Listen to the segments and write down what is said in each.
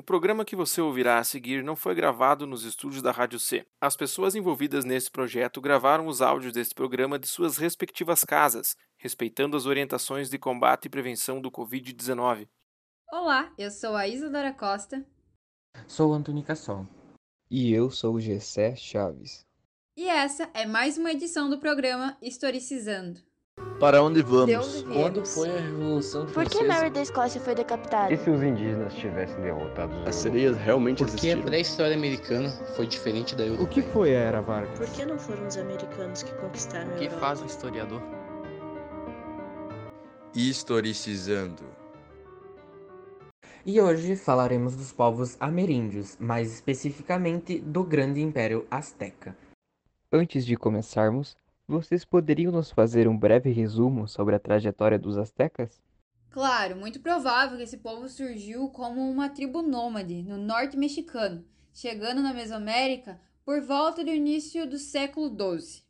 O programa que você ouvirá a seguir não foi gravado nos estúdios da Rádio C. As pessoas envolvidas nesse projeto gravaram os áudios deste programa de suas respectivas casas, respeitando as orientações de combate e prevenção do Covid-19. Olá, eu sou a Isadora Costa. Sou Antônio Cassol. E eu sou o Gessé Chaves. E essa é mais uma edição do programa Historicizando. Para onde vamos? Onde Quando foi a Revolução Por Francesa? que Mary da Escócia foi decapitada? E se os indígenas tivessem derrotado os As sereias realmente Porque a existiram? pré-história americana foi diferente da O europeia. que foi a Era Vargas? Por que não foram os americanos que conquistaram a O que Europa? faz um historiador? Historicizando. E hoje falaremos dos povos ameríndios, mais especificamente do Grande Império Azteca. Antes de começarmos, vocês poderiam nos fazer um breve resumo sobre a trajetória dos astecas? Claro, muito provável que esse povo surgiu como uma tribo nômade no norte mexicano, chegando na Mesoamérica por volta do início do século XII.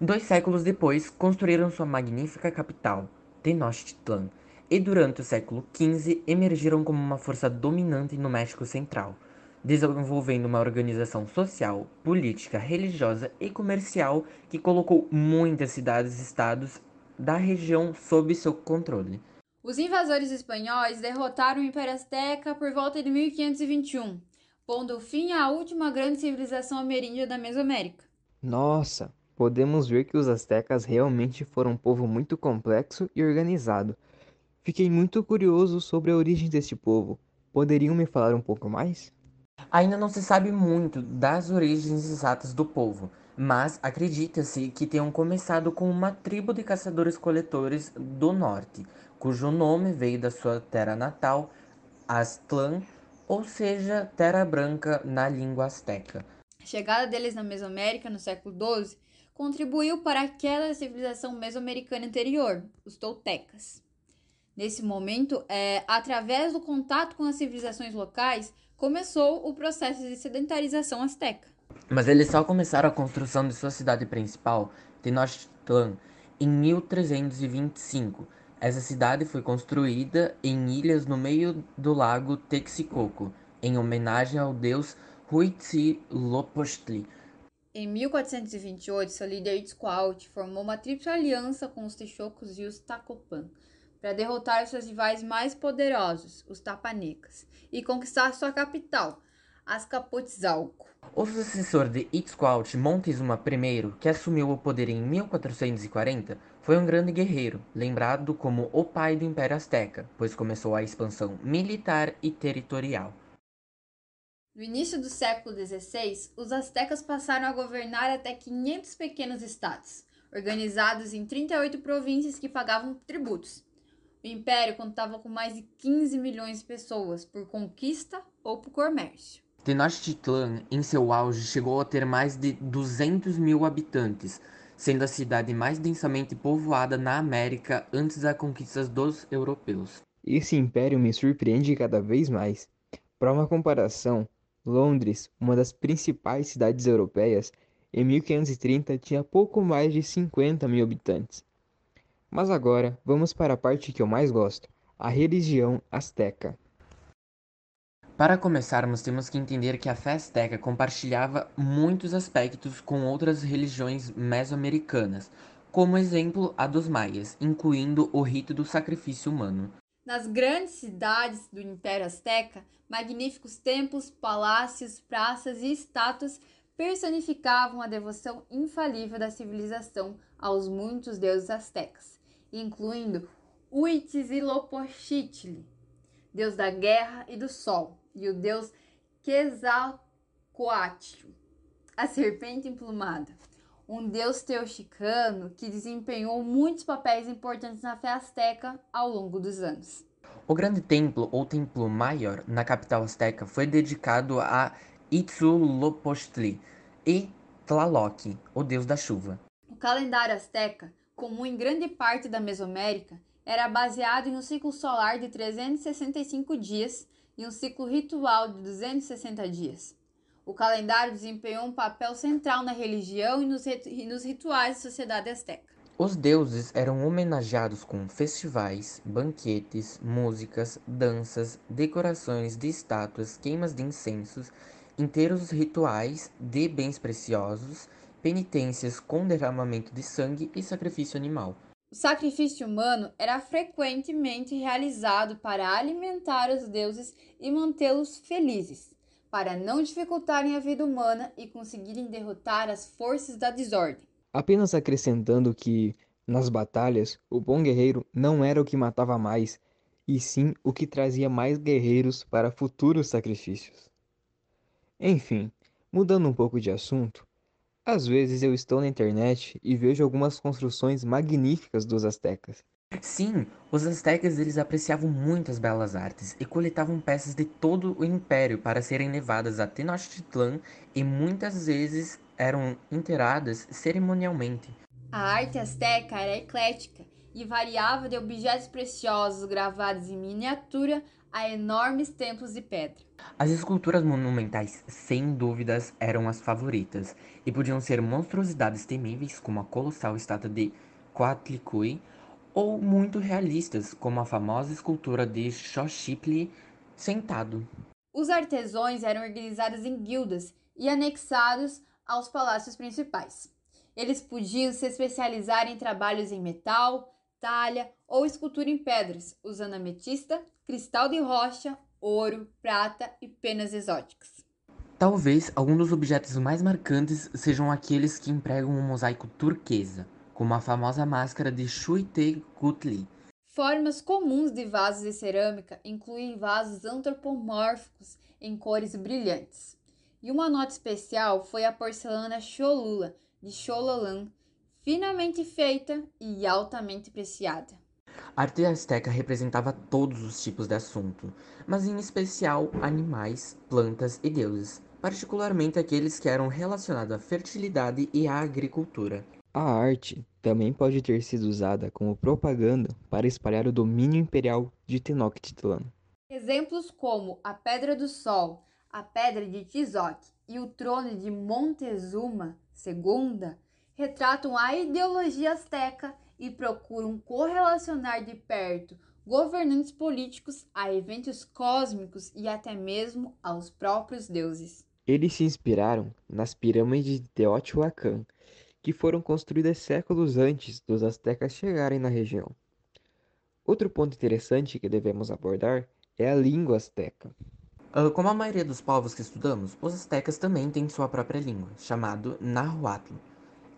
Dois séculos depois, construíram sua magnífica capital, Tenochtitlan, e durante o século XV emergiram como uma força dominante no México Central, desenvolvendo uma organização social, política, religiosa e comercial que colocou muitas cidades e estados da região sob seu controle. Os invasores espanhóis derrotaram o Império Azteca por volta de 1521, pondo fim à última grande civilização ameríndia da Mesoamérica. Nossa, podemos ver que os astecas realmente foram um povo muito complexo e organizado. Fiquei muito curioso sobre a origem deste povo. Poderiam me falar um pouco mais? Ainda não se sabe muito das origens exatas do povo, mas acredita-se que tenham começado com uma tribo de caçadores-coletores do norte, cujo nome veio da sua terra natal, Aztlán, ou seja, Terra Branca na língua azteca. A chegada deles na Mesoamérica no século XII contribuiu para a queda da civilização mesoamericana anterior, os toltecas. Nesse momento, é, através do contato com as civilizações locais, começou o processo de sedentarização azteca. Mas eles só começaram a construção de sua cidade principal, Tenochtitlan, em 1325. Essa cidade foi construída em ilhas no meio do lago Texcoco, em homenagem ao deus Huitzilopochtli. Em 1428, seu líder Itzcoatl formou uma tríplice aliança com os Texocos e os Tacopan para derrotar seus rivais mais poderosos, os Tapanecas, e conquistar sua capital, Azcapotzalco. O sucessor de Itzcoatl, Montezuma I, que assumiu o poder em 1440, foi um grande guerreiro, lembrado como o pai do Império Azteca, pois começou a expansão militar e territorial. No início do século XVI, os aztecas passaram a governar até 500 pequenos estados, organizados em 38 províncias que pagavam tributos. O império contava com mais de 15 milhões de pessoas por conquista ou por comércio. Tenochtitlan, em seu auge, chegou a ter mais de 200 mil habitantes, sendo a cidade mais densamente povoada na América antes da conquista dos europeus. Esse império me surpreende cada vez mais. Para uma comparação, Londres, uma das principais cidades europeias, em 1530 tinha pouco mais de 50 mil habitantes. Mas agora vamos para a parte que eu mais gosto: a religião azteca. Para começarmos, temos que entender que a fé azteca compartilhava muitos aspectos com outras religiões mesoamericanas, como exemplo a dos maias, incluindo o rito do sacrifício humano. Nas grandes cidades do Império Azteca, magníficos templos, palácios, praças e estátuas personificavam a devoção infalível da civilização aos muitos deuses aztecas, incluindo Huitzilopochtli, deus da guerra e do sol, e o deus Quetzalcoatl, a serpente emplumada, um deus teuxicano que desempenhou muitos papéis importantes na fé azteca ao longo dos anos. O grande templo ou templo maior na capital azteca foi dedicado a Huitzilopochtli e Tlaloc, o deus da chuva. O calendário azteca, comum em grande parte da Mesoamérica, era baseado em um ciclo solar de 365 dias e um ciclo ritual de 260 dias. O calendário desempenhou um papel central na religião e nos, e nos rituais da sociedade azteca. Os deuses eram homenageados com festivais, banquetes, músicas, danças, decorações de estátuas, queimas de incensos, inteiros rituais de bens preciosos, penitências com derramamento de sangue e sacrifício animal. O sacrifício humano era frequentemente realizado para alimentar os deuses e mantê-los felizes, para não dificultarem a vida humana e conseguirem derrotar as forças da desordem. Apenas acrescentando que, nas batalhas, o bom guerreiro não era o que matava mais, e sim o que trazia mais guerreiros para futuros sacrifícios. Enfim, mudando um pouco de assunto, às vezes eu estou na internet e vejo algumas construções magníficas dos astecas. Sim, os astecas eles apreciavam muito as belas artes e coletavam peças de todo o império para serem levadas a Tenochtitlan e muitas vezes eram enterradas cerimonialmente. A arte asteca era eclética e variava de objetos preciosos gravados em miniatura a enormes templos de pedra. As esculturas monumentais, sem dúvidas, eram as favoritas e podiam ser monstruosidades temíveis, como a colossal estátua de Coatlicue, ou muito realistas, como a famosa escultura de Xochitl sentado. Os artesãos eram organizados em guildas e anexados aos palácios principais. Eles podiam se especializar em trabalhos em metal, talha ou escultura em pedras, usando ametista, cristal de rocha, ouro, prata e penas exóticas. Talvez alguns dos objetos mais marcantes sejam aqueles que empregam um mosaico turquesa, como a famosa máscara de Shuite Gutli. Formas comuns de vasos de cerâmica incluem vasos antropomórficos em cores brilhantes. E uma nota especial foi a porcelana Cholula, de Xololan, finamente feita e altamente preciada. A arte azteca representava todos os tipos de assunto, mas em especial animais, plantas e deuses, particularmente aqueles que eram relacionados à fertilidade e à agricultura. A arte também pode ter sido usada como propaganda para espalhar o domínio imperial de Tenochtitlan. Exemplos como a Pedra do Sol, a Pedra de Tizoc e o trono de Montezuma II retratam a ideologia azteca e procuram correlacionar de perto governantes políticos a eventos cósmicos e até mesmo aos próprios deuses. Eles se inspiraram nas pirâmides de Teotihuacan, que foram construídas séculos antes dos astecas chegarem na região. Outro ponto interessante que devemos abordar é a língua asteca. Uh, como a maioria dos povos que estudamos, os astecas também têm sua própria língua, chamado Nahuatl.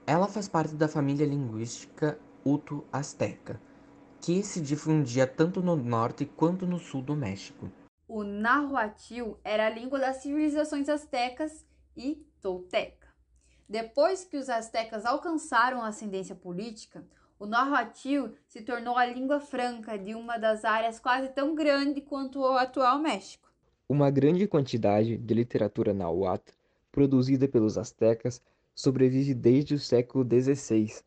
Ela faz parte da família linguística Uto-Azteca, que se difundia tanto no norte quanto no sul do México. O Nahuatl era a língua das civilizações astecas e tolteca. Depois que os astecas alcançaram a ascendência política, o Nahuatl se tornou a língua franca de uma das áreas quase tão grande quanto o atual México. Uma grande quantidade de literatura nahuatl produzida pelos astecas sobrevive desde o século XVI.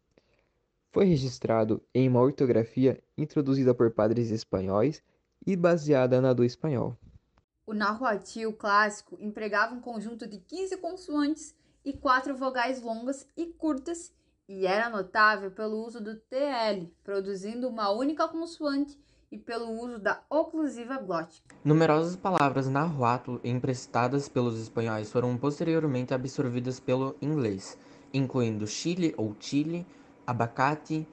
Foi registrado em uma ortografia introduzida por padres espanhóis e baseada na do espanhol. O Nahuatl clássico empregava um conjunto de 15 consoantes e quatro vogais longas e curtas e era notável pelo uso do TL, produzindo uma única consoante e pelo uso da oclusiva glótica. Numerosas palavras nahuatl emprestadas pelos espanhóis foram posteriormente absorvidas pelo inglês, incluindo chile ou chile, abacate,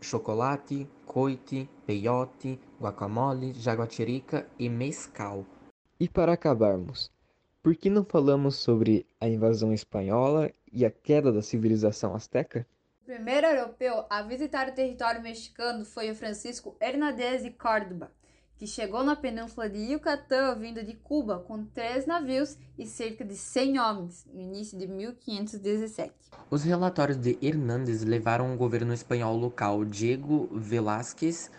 chocolate, coite, peyote, guacamole, jaguatirica e mescal. E para acabarmos, por que não falamos sobre a invasão espanhola e a queda da civilização azteca? O primeiro europeu a visitar o território mexicano foi o Francisco Hernández de Córdoba, que chegou na península de Yucatán vindo de Cuba com três navios e cerca de 100 homens no início de 1517. Os relatórios de Hernández levaram o governo espanhol local Diego Velázquez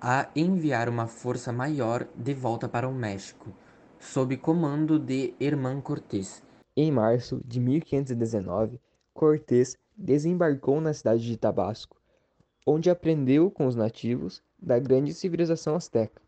a enviar uma força maior de volta para o México, sob comando de Hermán Cortés. Em março de 1519, Cortés desembarcou na cidade de Tabasco, onde aprendeu com os nativos da grande civilização asteca,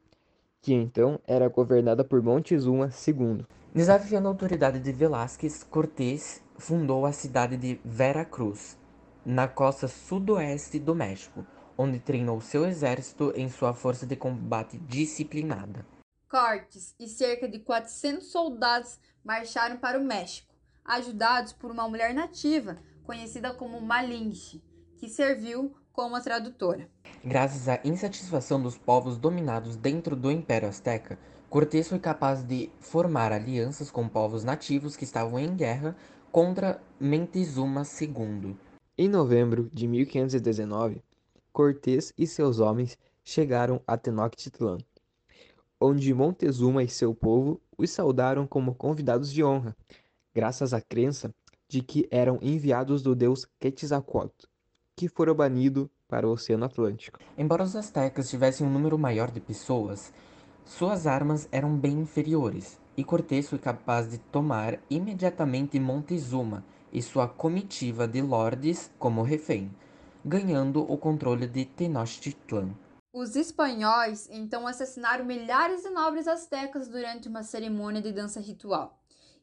que então era governada por Montezuma II. Desafiando a autoridade de Velázquez, Cortés fundou a cidade de Veracruz, na costa sudoeste do México, onde treinou seu exército em sua força de combate disciplinada. Cortes e cerca de 400 soldados marcharam para o México, ajudados por uma mulher nativa conhecida como Malinche, que serviu como tradutora. Graças à insatisfação dos povos dominados dentro do Império Azteca, Cortés foi capaz de formar alianças com povos nativos que estavam em guerra contra Mentezuma II. Em novembro de 1519, Cortés e seus homens chegaram a Tenochtitlan, onde Montezuma e seu povo os saudaram como convidados de honra, graças à crença de que eram enviados do deus Quetzalcoatl, que fora banido para o Oceano Atlântico. Embora os astecas tivessem um número maior de pessoas, suas armas eram bem inferiores, e Cortés foi capaz de tomar imediatamente Montezuma e sua comitiva de lordes como refém, ganhando o controle de Tenochtitlan. Os espanhóis então assassinaram milhares de nobres astecas durante uma cerimônia de dança ritual.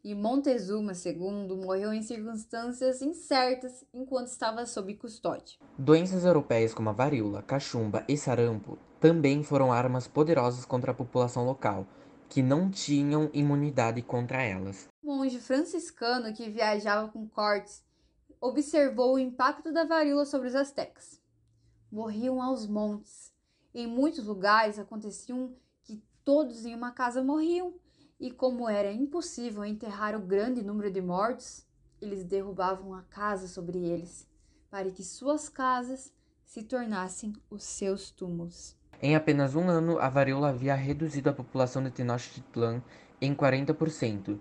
E Montezuma II morreu em circunstâncias incertas enquanto estava sob custódia. Doenças europeias como a varíola, cachumba e sarampo também foram armas poderosas contra a população local, que não tinham imunidade contra elas. Um monge franciscano que viajava com Cortes observou o impacto da varíola sobre os astecas. Morriam aos montes. Em muitos lugares aconteciam que todos em uma casa morriam, e como era impossível enterrar o grande número de mortos, eles derrubavam a casa sobre eles, para que suas casas se tornassem os seus túmulos. Em apenas um ano, a varíola havia reduzido a população de Tenochtitlan em 40%.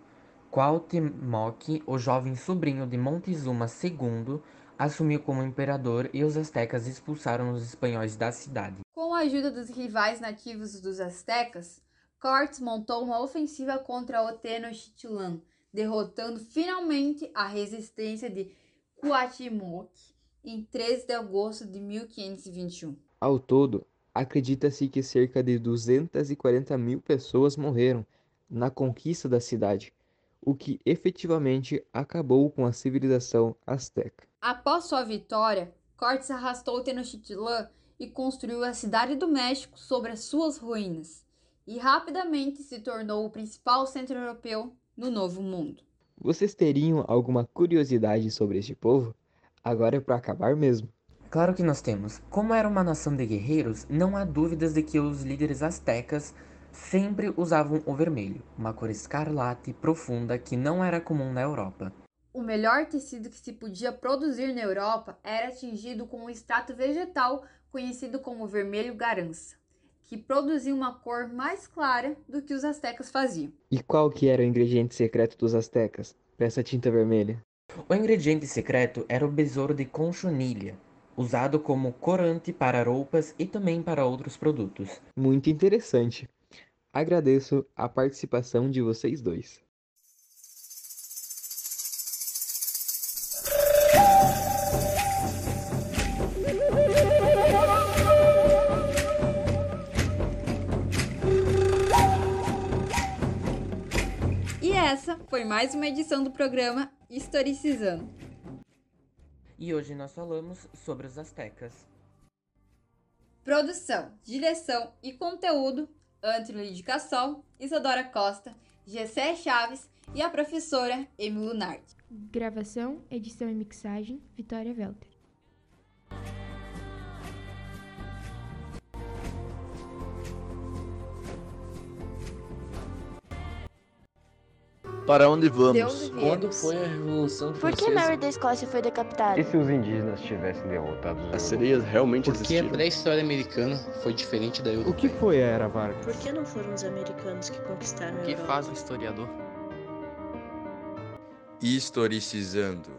Cuauhtémoc, o jovem sobrinho de Montezuma II, assumiu como imperador e os astecas expulsaram os espanhóis da cidade. Com a ajuda dos rivais nativos dos astecas, Cortes montou uma ofensiva contra o Tenochtitlan, derrotando finalmente a resistência de Cuauhtémoc em 13 de agosto de 1521. Ao todo, acredita-se que cerca de 240 mil pessoas morreram na conquista da cidade, o que efetivamente acabou com a civilização azteca. Após sua vitória, Cortes arrastou Tenochtitlan e construiu a cidade do México sobre as suas ruínas e rapidamente se tornou o principal centro europeu no Novo Mundo. Vocês teriam alguma curiosidade sobre este povo? Agora é para acabar mesmo. Claro que nós temos. Como era uma nação de guerreiros, não há dúvidas de que os líderes astecas sempre usavam o vermelho, uma cor escarlate profunda que não era comum na Europa. O melhor tecido que se podia produzir na Europa era tingido com um extrato vegetal conhecido como vermelho garança que produzia uma cor mais clara do que os astecas faziam. E qual que era o ingrediente secreto dos astecas para essa tinta vermelha? O ingrediente secreto era o besouro de conchonilha, usado como corante para roupas e também para outros produtos. Muito interessante. Agradeço a participação de vocês dois. Essa foi mais uma edição do programa Historicizando. E hoje nós falamos sobre os astecas. Produção, direção e conteúdo: Antônio Lidicação, Isadora Costa, Gessé Chaves e a professora Emily Lunardi. Gravação, edição e mixagem: Vitória Welter. Para onde vamos? onde Quando foi a Revolução Por Francesa? que Mary da Escócia foi decapitada? E se os indígenas tivessem derrotado os As sereias realmente Porque a existiram? pré-história americana foi diferente da O europeia. que foi a Era Vargas? Por que não foram os americanos que conquistaram a O que Europa? faz o historiador? Historicizando.